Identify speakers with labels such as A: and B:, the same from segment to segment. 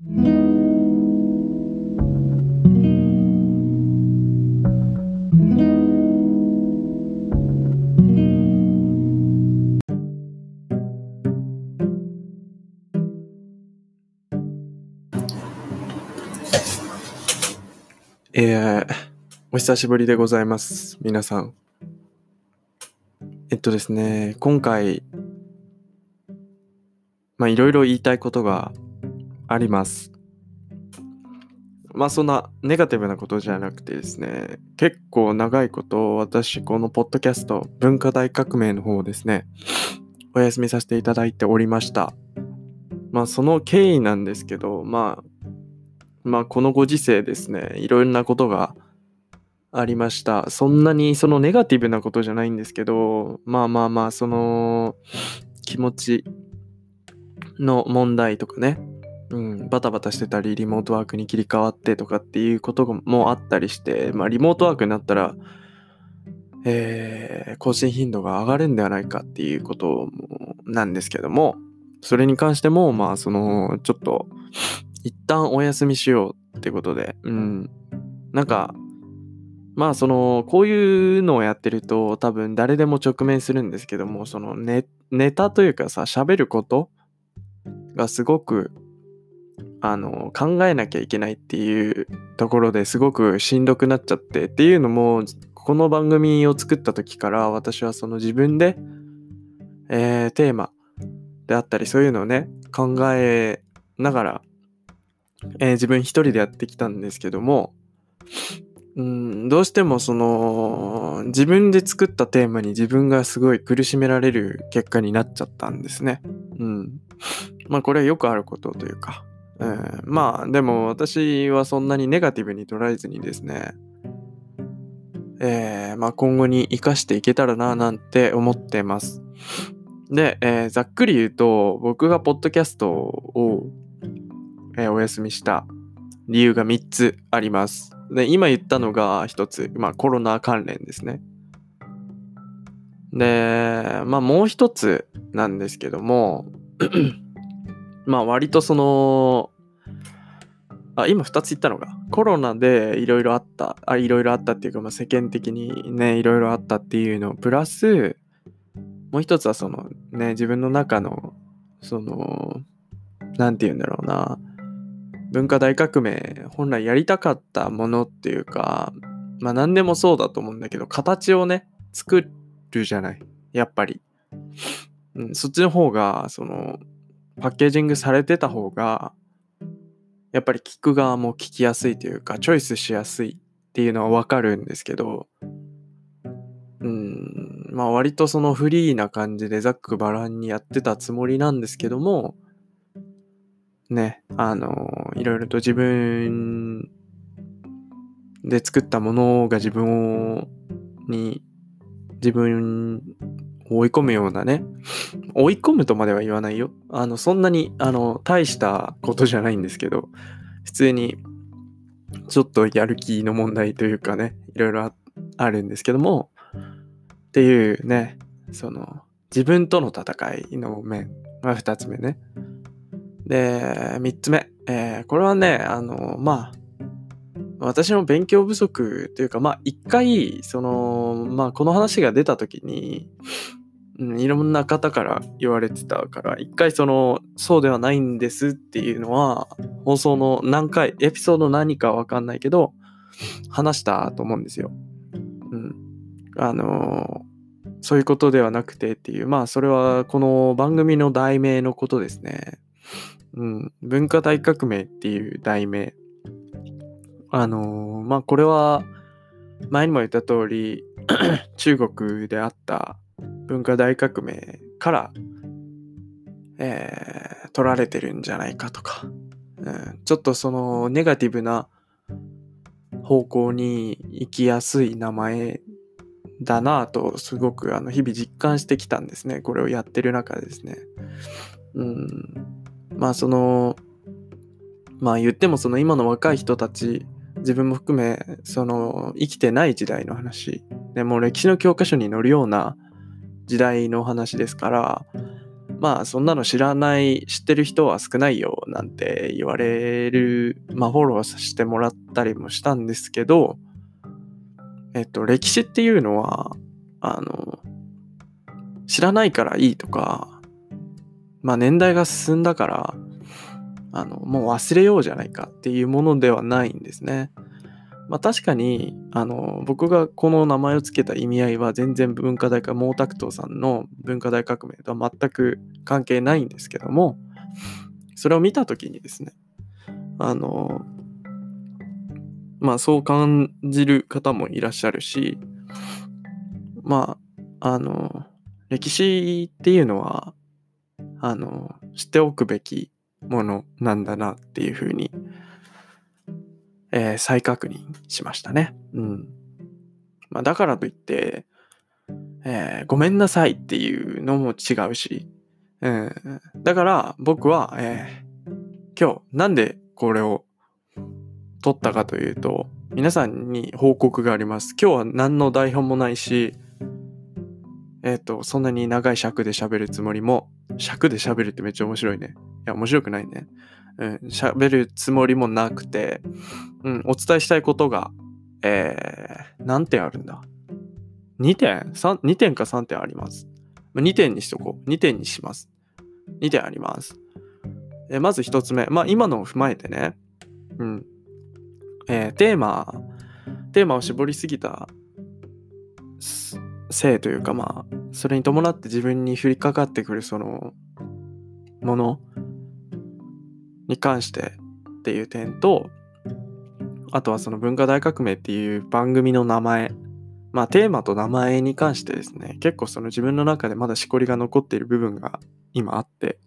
A: えー、お久しぶりでございます。皆さん。えっとですね、今回、まあいろいろ言いたいことがあります。まあそんなネガティブなことじゃなくてですね、結構長いこと私このポッドキャスト文化大革命の方をですね、お休みさせていただいておりました。まあその経緯なんですけど、まあまあこのご時世ですね、いろんなことがありました。そんなにそのネガティブなことじゃないんですけど、まあまあまあ、その気持ちの問題とかね、うん、バタバタしてたり、リモートワークに切り替わってとかっていうこともあったりして、まあリモートワークになったら、えー更新頻度が上がるんではないかっていうことなんですけども、それに関しても、まあその、ちょっと、一旦お休みしようってことで、うん。なんか、まあその、こういうのをやってると多分誰でも直面するんですけども、そのネネタというかさ、喋ることがすごく、あの、考えなきゃいけないっていうところですごくしんどくなっちゃってっていうのも、この番組を作った時から私はその自分で、えーテーマであったりそういうのをね、考えながら、えー自分一人でやってきたんですけども、うん、どうしてもその自分で作ったテーマに自分がすごい苦しめられる結果になっちゃったんですね。うん。まあこれはよくあることというか、うん、まあでも私はそんなにネガティブに捉えずにですね、えーまあ今後に生かしていけたらななんて思ってます。で、えーざっくり言うと僕がポッドキャストを、えーお休みした理由が3つあります。で、今言ったのが1つ、まあコロナ関連ですね。で、まあもう1つなんですけども、まあ割とその、あ、今2つ言ったのが、コロナでいろいろあった、あ、いろいろあったっていうか、まあ世間的にね、いろいろあったっていうの、プラス、もう一つはそのね、自分の中の、その、なんて言うんだろうな、文化大革命本来やりたかったものっていうかまあ何でもそうだと思うんだけど形をね作るじゃない。やっぱり、うん、そっちの方がそのパッケージングされてた方がやっぱり聞く側も聞きやすいというかチョイスしやすいっていうのはわかるんですけどうんまあ割とそのフリーな感じでざっくばらんにやってたつもりなんですけどもね、あの、いろいろと自分で作ったものが自分、に、自分追い込むようなね、追い込むとまでは言わないよ。あの、そんなに、あの、大したことじゃないんですけど、普通に、ちょっとやる気の問題というかね、いろいろあるんですけども、っていうね、その、自分との戦いの面、まあ、二つ目ね。で、三つ目。えーこれはね、あの、まあ、私の勉強不足というか、まあ、一回、その、まあ、この話が出た時に、うん、いろんな方から言われてたから、一回その、そうではないんですっていうのは、放送の何回、エピソード何かわかんないけど、話したと思うんですよ。うん。あのそういうことではなくてっていう、まあ、それはこの番組の題名のことですね。うん、文化大革命っていう題名。あのーまあこれは前にも言った通り中国であった文化大革命から、えー取られてるんじゃないかとか、うん、ちょっとそのネガティブな方向に行きやすい名前だなぁとすごくあの日々実感してきたんですね。これをやってる中でですね。うん。まあそのまあ言ってもその今の若い人たち自分も含めその生きてない時代の話。でもう歴史の教科書に載るような時代の話ですからまあそんなの知らない、知ってる人は少ないよなんて言われる、まあフォローさせてもらったりもしたんですけど、えっと、歴史っていうのは、あの、知らないからいいとか、まあ年代が進んだから、あの、もう忘れようじゃないかっていうものではないんですね。まあ確かに、あの、僕がこの名前を付けた意味合いは全然文化大か毛沢東さんの文化大革命とは全く関係ないんですけども、それを見た時にですね、あの、まあそう感じる方もいらっしゃるし、まあ、あの、歴史っていうのは、あの、知っておくべきものなんだなっていうふうにえー、再確認しましたね。うん。まあ、だからといって、えー、ごめんなさいっていうのも違うし、うん、だから僕は、えー、今日なんでこれを撮ったかというと、皆さんに報告があります。今日は何の台本もないし、えっ、ー、と、そんなに長い尺で喋るつもりも、尺で喋るってめっちゃ面白いね。いや、面白くないね。うん、喋るつもりもなくて、うん、お伝えしたいことが、えー、何点あるんだ ?2 点 ?2 点か3点あります。2点にしとこう。2点にします。2点あります。えまず1つ目。まあ今のを踏まえてね、うん。えー、テーマ、テーマを絞りすぎたせいというかまあ、それに伴って自分に降りかかってくるそのものに関してっていう点と、あとはその文化大革命っていう番組の名前、まあテーマと名前に関してですね、結構その自分の中でまだしこりが残っている部分が今あって、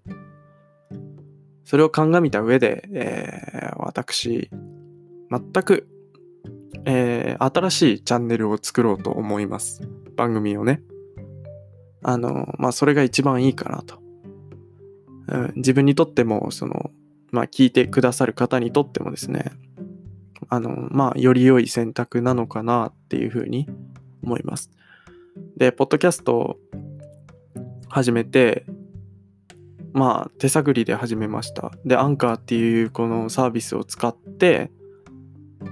A: それを鑑みた上で、えー、私、全く、えー、新しいチャンネルを作ろうと思います。番組をね。あの、まあそれが一番いいかなと。うん、自分にとっても、その、まあ、聞いてくださる方にとってもですね、あの、まあ、より良い選択なのかなっていうふうに思います。で、ポッドキャストを始めて、まあ、手探りで始めました。で、アンカーっていうこのサービスを使って、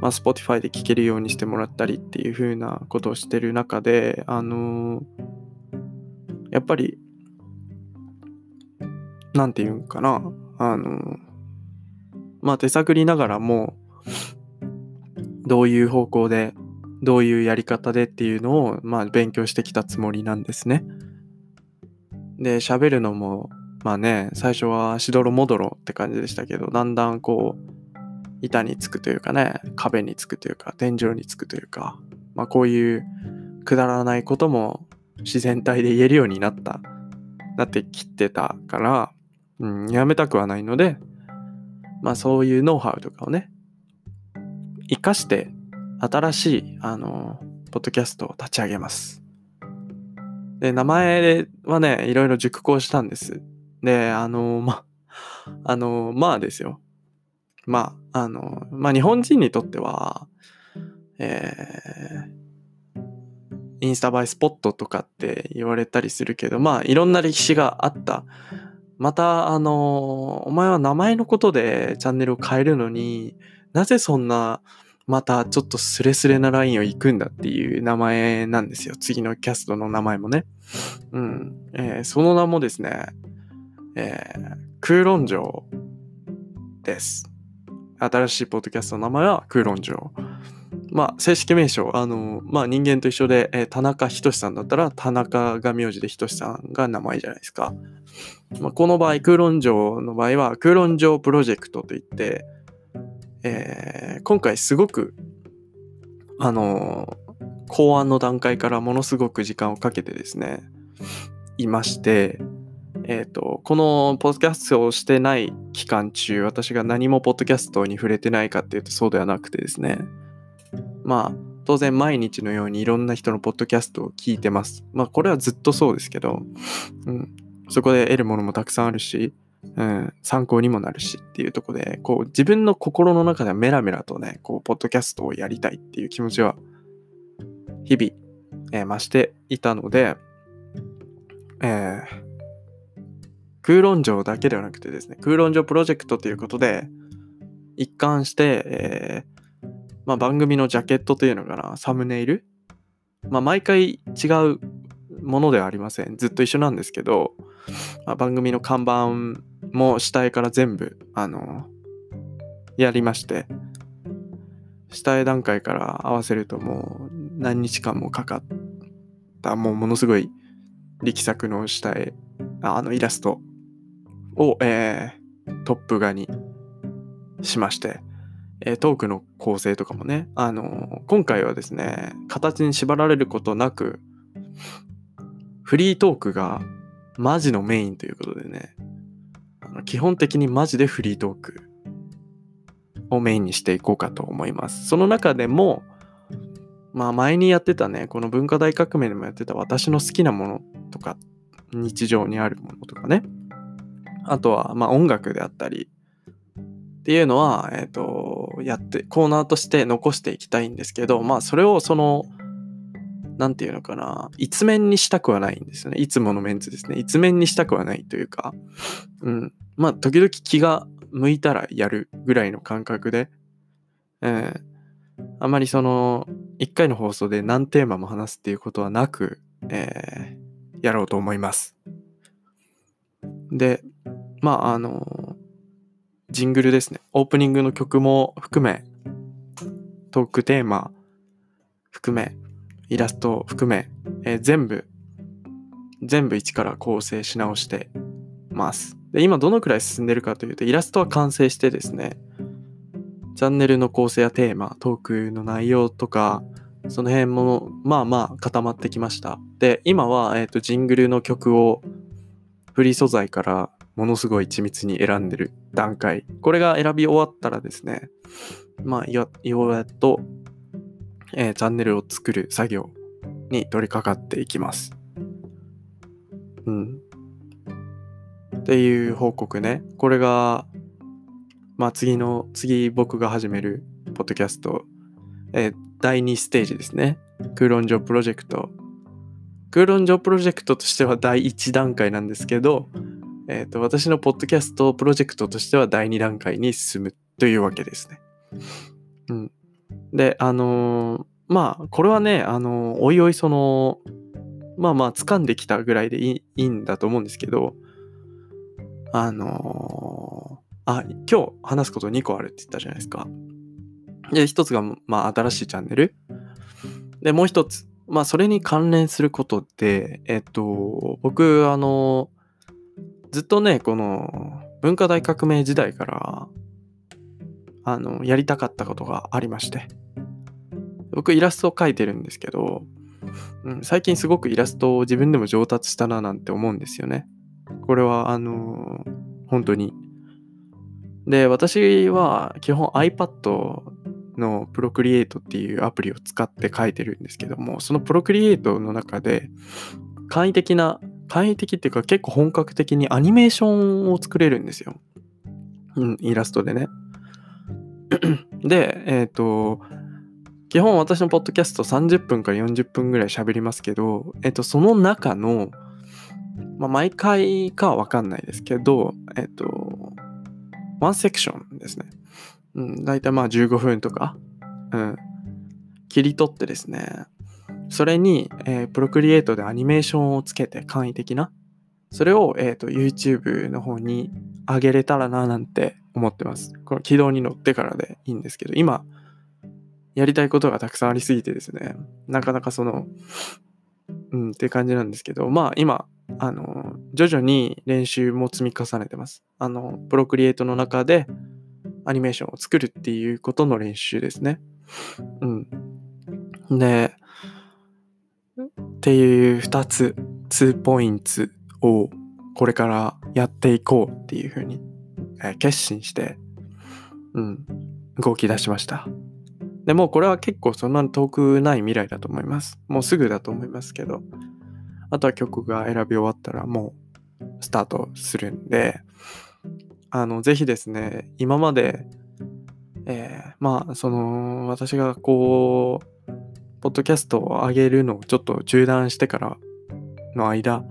A: まあ、Spotify で聴けるようにしてもらったりっていう風なことをしてる中で、あのー、やっぱり、なんて言うんかな、あのー、まあ手探りながらも、どういう方向で、どういうやり方でっていうのを、まあ勉強してきたつもりなんですね。で、喋るのも、まあね、最初はしどろもどろって感じでしたけど、だんだんこう、板につくというかね、壁につくというか、天井につくというか、まあこういうくだらないことも自然体で言えるようになった、なってきてたから、うん、やめたくはないので、まあそういうノウハウとかをね、活かして新しい、あの、ポッドキャストを立ち上げます。で、名前はね、いろいろ熟考したんです。で、あの、ま、あの、まあですよ。まあ、あの、まあ日本人にとっては、えー、インスタ映えスポットとかって言われたりするけど、まあいろんな歴史があったまた、あの、お前は名前のことでチャンネルを変えるのに、なぜそんな、またちょっとスレスレなラインを行くんだっていう名前なんですよ。次のキャストの名前もね。うん。えー、その名もですね、えー、空論城です。新しいポッドキャストの名前は空論城。まあ、正式名称、あの、まあ人間と一緒で、えー、田中仁さんだったら、田中が名字で仁さんが名前じゃないですか。まあ、この場合、空論城の場合は、空論城プロジェクトといって、えー、今回すごく、あの考案の段階からものすごく時間をかけてですね、いまして、えっ、ー、と、このポッドキャストをしてない期間中、私が何もポッドキャストに触れてないかっていうとそうではなくてですね、まあ、当然毎日のようにいろんな人のポッドキャストを聞いてます。まあ、これはずっとそうですけど、うん、そこで得るものもたくさんあるし、うん、参考にもなるしっていうとこで、こう自分の心の中ではメラメラとね、こう、ポッドキャストをやりたいっていう気持ちは、日々、えー、増していたので、えー、空論城だけではなくてですね、空論城プロジェクトということで、一貫して、えー、まあ、番組のジャケットというのかな、サムネイル？まあ、毎回違うものではありません。ずっと一緒なんですけど、まあ、番組の看板も下絵から全部、あの、やりまして、下絵段階から合わせるともう何日間もかかった、もうものすごい力作の下絵、あのイラストを、えー、トップ画にしまして、え、トークの構成とかもね、あの、今回はですね、形に縛られることなく、フリートークがマジのメインということでね、あの基本的にマジでフリートークをメインにしていこうかと思います。その中でも、まあ前にやってたね、この文化大革命でもやってた私の好きなものとか、日常にあるものとかね、あとはまあ音楽であったり、っていうのは、えっ、ー、と、やって、コーナーとして残していきたいんですけど、まあそれをその、なんていうのかな、一面にしたくはないんですよね。いつものメンツですね。一面にしたくはないというか、うん。まあ時々気が向いたらやるぐらいの感覚で、えー、あまりその、一回の放送で何テーマも話すっていうことはなく、えー、やろうと思います。で、まあ、あの、ジングルですね。オープニングの曲も含め、トークテーマ含め、イラスト含め、えー、全部、全部一から構成し直してます。で、今どのくらい進んでるかというと、イラストは完成してですね、チャンネルの構成やテーマ、トークの内容とか、その辺も、まあまあ固まってきました。で、今は、えっ、ー、と、ジングルの曲をフリー素材からものすごい緻密に選んでる段階。これが選び終わったらですね、まあ、ようやっと、えー、チャンネルを作る作業に取り掛かっていきます。うん。っていう報告ね。これが、まあ次の、次僕が始めるポッドキャスト、えー、第2ステージですね。空論上プロジェクト。空論上プロジェクトとしては第1段階なんですけど、え、ー、と、私のポッドキャストプロジェクトとしては第2段階に進むというわけですね。うん。で、あのー、まあ、これはね、あのー、おいおいその、まあまあ、掴んできたぐらいでいいいいんだと思うんですけど、あのー、あ、今日話すこと2個あるって言ったじゃないですか。で、1つが、まあ、新しいチャンネル。で、もう1つ、まあ、それに関連することで、えっと、僕、あの、ずっとね、この、文化大革命時代から、あの、やりたかったことがありまして。僕、イラストを描いてるんですけど、うん、最近すごくイラストを自分でも上達したななんて思うんですよね。これは、あのー、本当に。で、私は基本 iPad の Procreate っていうアプリを使って書いてるんですけども、その Procreate の中で簡易的な、簡易的っていうか結構本格的にアニメーションを作れるんですよ。うん、イラストでね。で、えっ、ー、と、基本私のポッドキャスト30分から40分ぐらい喋りますけど、えっ、ー、と、その中のまあ、毎回かはわかんないですけど、えっと、ワンセクションですね。うん、だいたいまあ15分とか、うん、切り取ってですね、それに、えー、プロクリエイトでアニメーションをつけて簡易的な、それを、えーと、YouTube の方に上げれたらななんて思ってます。この軌道に乗ってからでいいんですけど、今、やりたいことがたくさんありすぎてですね、なかなかその、うん、って感じなんですけど、まあ今、あの、徐々に練習も積み重ねてます。あの、プロクリエイトの中でアニメーションを作るっていうことの練習ですね。うん。で、っていう2つ、2ポイントをこれからやっていこうっていうふうに、えー、決心して、うん、動き出しました。でもこれは結構そんなに遠くない未来だと思います。もうすぐだと思いますけど。あとは曲が選び終わったらもうスタートするんで、あの、ぜひですね、今まで、えー、まあ、その、私がこう、ポッドキャストを上げるのをちょっと中断してからの間、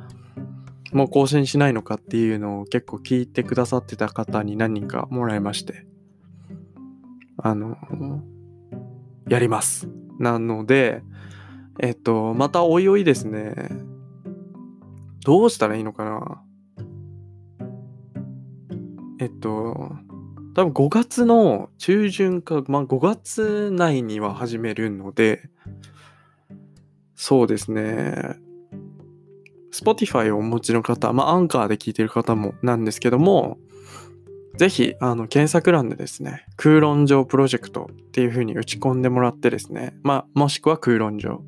A: もう更新しないのかっていうのを結構聞いてくださってた方に何人かもらいまして、あの、やります。なので、えっと、またおいおいですね、どうしたらいいのかなえっと、多分5月の中旬か、まあ5月内には始めるので、そうですね。Spotify をお持ちの方、まあアンカーで聞いてる方もなんですけども、ぜひ、あの、検索欄でですね、空論上プロジェクトっていう風に打ち込んでもらってですね、まあ、もしくは空論上、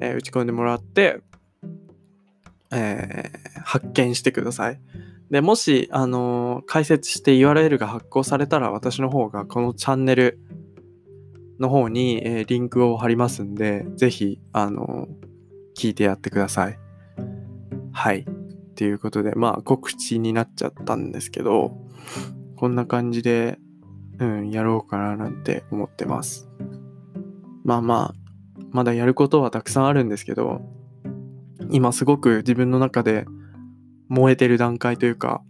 A: えー、打ち込んでもらって、えー、発見してください。で、もし、あのー、解説して URL が発行されたら、私の方がこのチャンネルの方に、えー、リンクを貼りますんで、ぜひ、あの聞いてやってください。はい。ということで、まあ、告知になっちゃったんですけど、こんな感じで、うん、やろうかななんて思ってます。まあまあ、まだやることはたくさんあるんですけど、今すごく自分の中で燃えてる段階というか、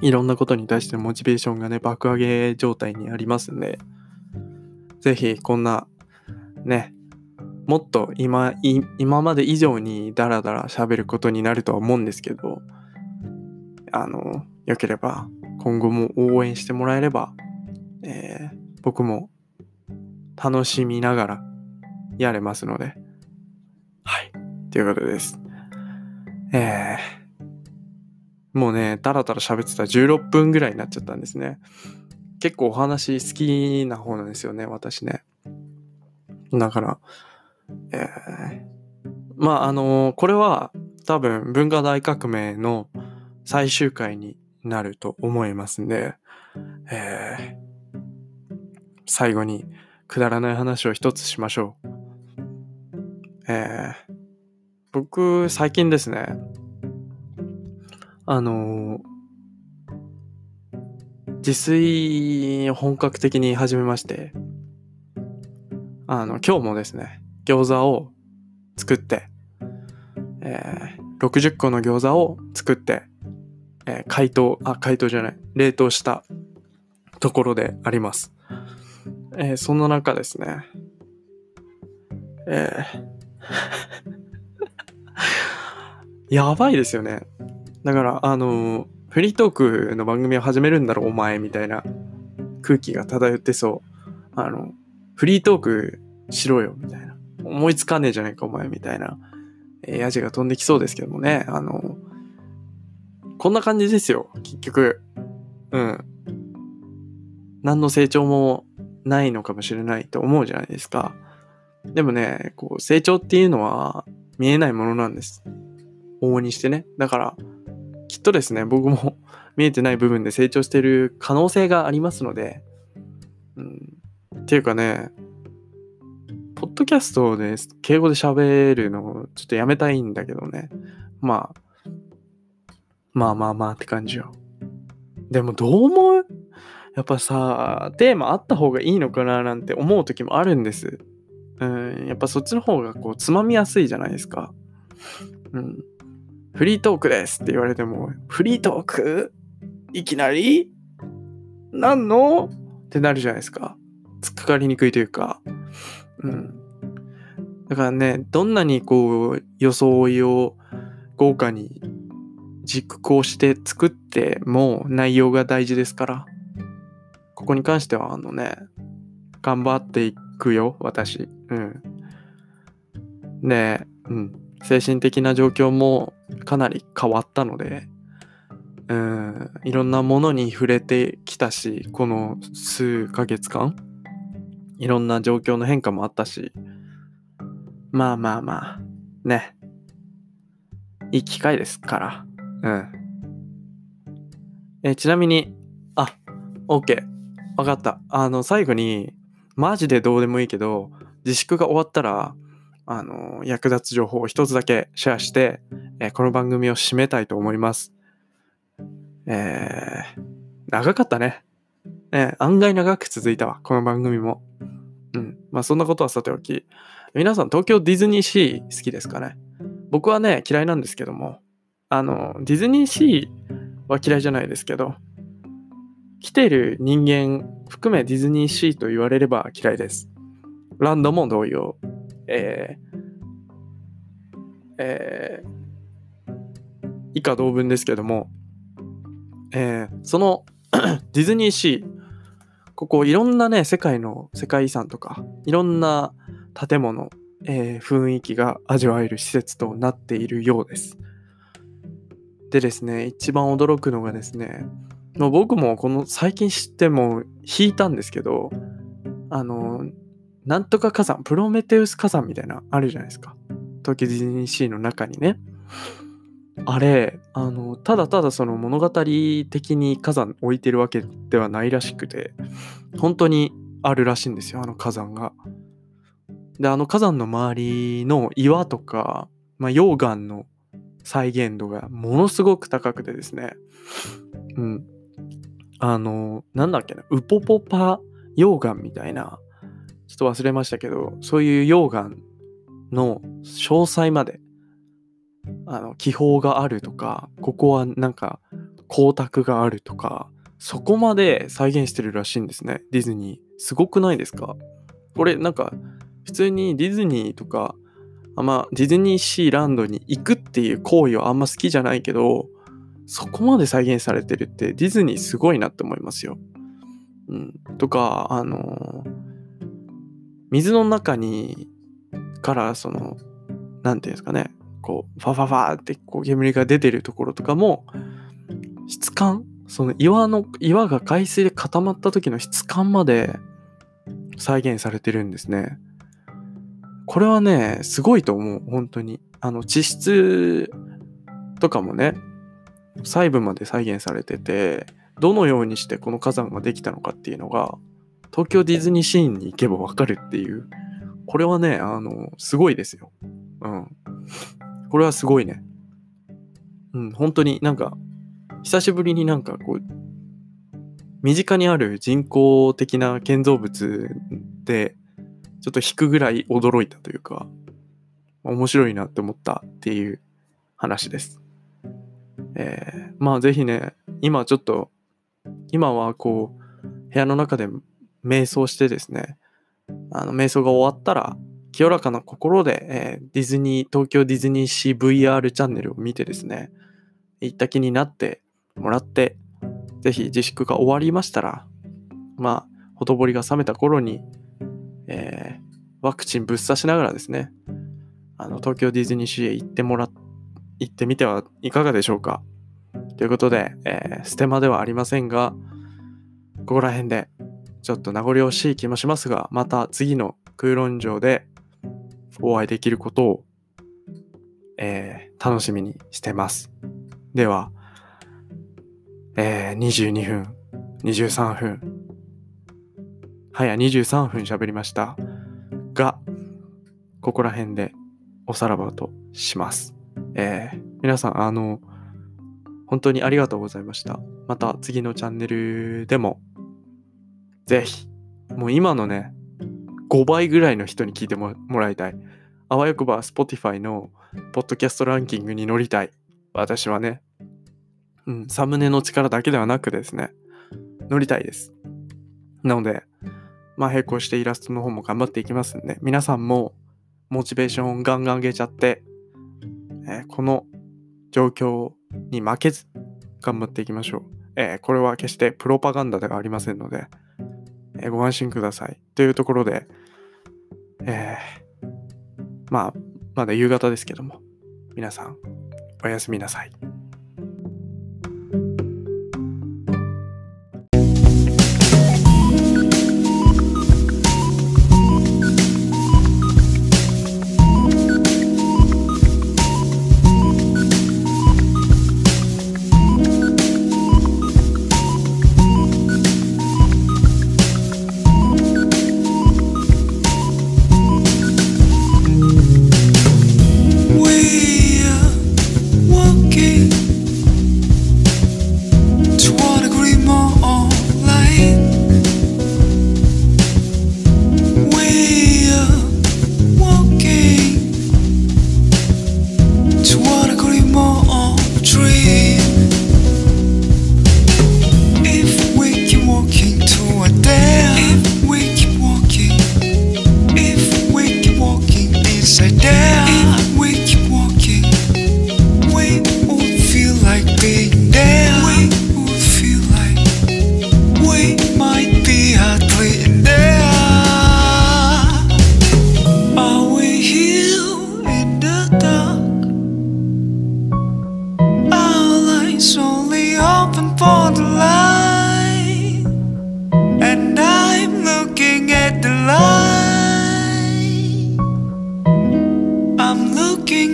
A: いろんなことに対してモチベーションがね、爆上げ状態にありますんで、ぜひこんな、ね、もっと今、今まで以上にダラダラ喋ることになるとは思うんですけど、あの、よければ今後も応援してもらえれば、えー、僕も楽しみながらやれますので、はい。ということです。えー、もうね、だらだら喋ってたら16分ぐらいになっちゃったんですね。結構お話好きな方なんですよね、私ね。だから、えー、まあ、あのー、これは多分文化大革命の最終回になると思いますんで、えー、最後にくだらない話を一つしましょう。えー、僕、最近ですね、あの自炊を本格的に始めまして、あの、今日もですね、餃子を作って、えー、60個の餃子を作って、えー、解凍、あ、解凍じゃない、冷凍したところであります。えー、そんな中ですね、えー、やばいですよね。だから、あのーフリートークの番組を始めるんだろ、お前、みたいな空気が漂ってそう。あの、フリートークしろよ、みたいな。思いつかねえじゃねえか、お前、みたいな。えー、ヤジが飛んできそうですけどもね。あの、こんな感じですよ、結局。うん。何の成長もないのかもしれないと思うじゃないですか。でもね、こう、成長っていうのは見えないものなんです。往々にしてね。だから、きっとですね、僕も 見えてない部分で成長してる可能性がありますので、うん、っていうかね、ポッドキャストで敬語で喋るのをちょっとやめたいんだけどね。まあ、まあまあまあって感じよ。でもどう思う？やっぱさ、テーマあった方がいいのかななんて思う時もあるんです。うん、やっぱそっちの方がこう、つまみやすいじゃないですか。うん。フリートークですって言われても、フリートーク？いきなり？何の？ってなるじゃないですか。突っかかりにくいというか。うん。だからね、どんなにこう、装いを豪華に実行して作っても内容が大事ですから。ここに関しては、あのね、頑張っていくよ、私。うん。で、うん。精神的な状況もかなり変わったので、うん、いろんなものに触れてきたし、この数ヶ月間、いろんな状況の変化もあったし、まあまあまあ、ね。いい機会ですから。うん。え、ちなみに、あ、OK。わかった。あの、最後に、マジでどうでもいいけど、自粛が終わったら、あの、役立つ情報を一つだけシェアして、え、この番組を締めたいと思います。えー、長かったね。えー、案外長く続いたわ、この番組も。うん。まあそんなことはさておき、皆さん東京ディズニーシー好きですかね？僕はね、嫌いなんですけども、あの、ディズニーシーは嫌いじゃないですけど、来てる人間含めディズニーシーと言われれば嫌いです。ランドも同様。えー、えー、以下同文ですけども、えー、その ディズニーシー、ここいろんなね、世界の世界遺産とか、いろんな建物、えー、雰囲気が味わえる施設となっているようです。でですね、一番驚くのがですね、もう僕もこの最近知っても引いたんですけど、あの、なんとか火山、プロメテウス火山みたいなあるじゃないですか。東京ディズニーシーの中にね。あれ、あの、ただただその物語的に火山置いてるわけではないらしくて、本当にあるらしいんですよ、あの火山が。で、あの火山の周りの岩とか、まあ、溶岩の再現度がものすごく高くてですね、うん。あの、なんだっけな、ウポポパ溶岩みたいな、ちょっと忘れましたけど、そういう溶岩の詳細まであの気泡があるとかここはなんか光沢があるとかそこまで再現してるらしいんですね。ディズニー。すごくないですか？これなんか普通にディズニーとかあんまディズニーシーランドに行くっていう行為はあんま好きじゃないけどそこまで再現されてるってディズニーすごいなって思いますよ。うん、とかあのー、水の中にからその何て言うんですかね。こう、ファファファってこう煙が出てるところとかも、質感その岩の、岩が海水で固まった時の質感まで再現されてるんですね。これはね、すごいと思う、本当に。あの、地質とかもね、細部まで再現されてて、どのようにしてこの火山ができたのかっていうのが、東京ディズニーシーンに行けばわかるっていう、これはね、あの、すごいですよ。うん。これはすごいね。うん、本当になんか、久しぶりになんかこう、身近にある人工的な建造物で、ちょっと引くぐらい驚いたというか、面白いなって思ったっていう話です。えー、まあぜひね、今ちょっと、今はこう、部屋の中で瞑想してですね、あの、瞑想が終わったら、清らかな心で、えー、ディズニー、東京ディズニーシー VR チャンネルを見てですね、行った気になってもらって、ぜひ自粛が終わりましたら、まあ、ほとぼりが冷めた頃に、えー、ワクチンぶっ刺しながらですね、あの、東京ディズニーシーへ行ってもら、行ってみてはいかがでしょうか。ということで、えー、ステマではありませんが、ここら辺で、ちょっと名残惜しい気もしますが、また次の空論上でお会いできることを、えー、楽しみにしてます。では、えー、22分、23分、はや23分喋りましたが、ここら辺でおさらばとします。えー、皆さん、あの、本当にありがとうございました。また次のチャンネルでも、ぜひ、もう今のね、5倍ぐらいの人に聞いてもらいたい。あわよくば Spotify のポッドキャストランキングに乗りたい。私はね。うん、サムネの力だけではなくですね、乗りたいです。なので、まあ並行してイラストの方も頑張っていきますんで、皆さんもモチベーションをガンガン上げちゃって、えー、この状況に負けず頑張っていきましょう。えー、これは決してプロパガンダではありませんので、え、ご安心ください。というところで、えー、まあ、まだ夕方ですけども、皆さん、おやすみなさい。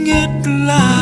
A: nghĩa là